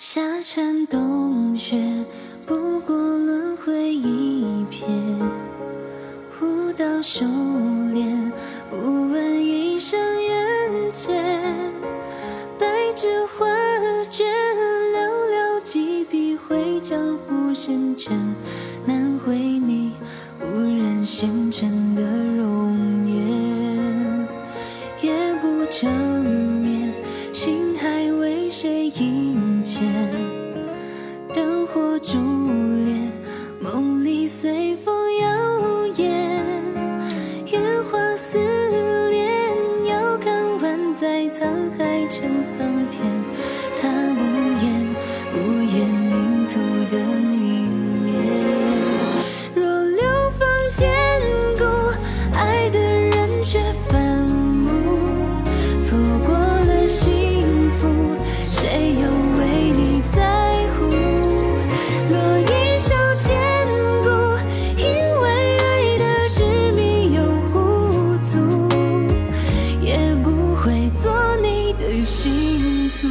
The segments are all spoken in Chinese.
夏蝉冬雪，不过轮回一瞥。舞刀修炼，不问一生缘劫。白纸画卷，寥寥几笔绘江湖深浅。难绘你无人纤尘的。主心毒，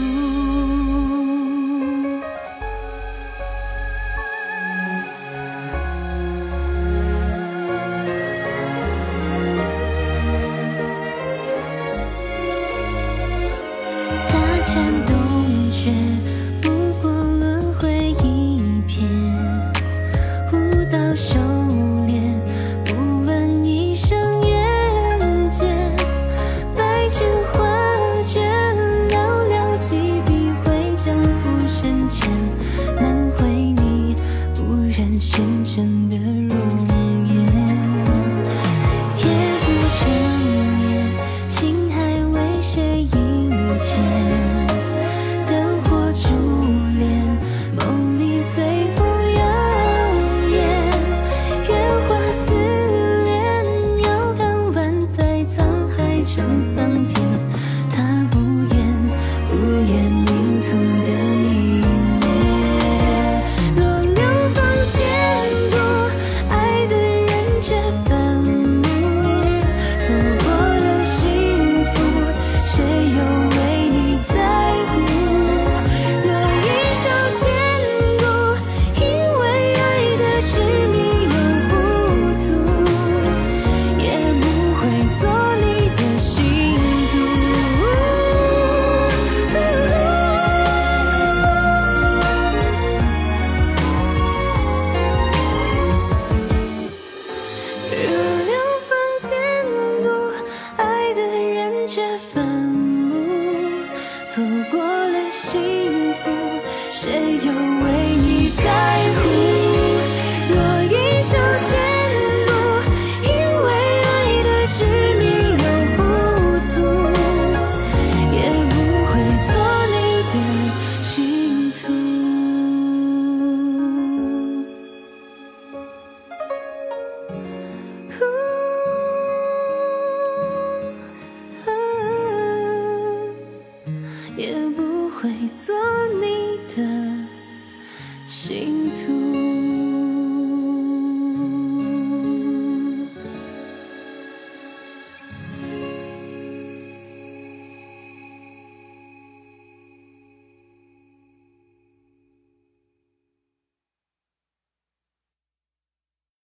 谁又为你在乎？若一生险阻，因为爱的执迷又糊涂，也不会做你的信徒。也不会做你。的信徒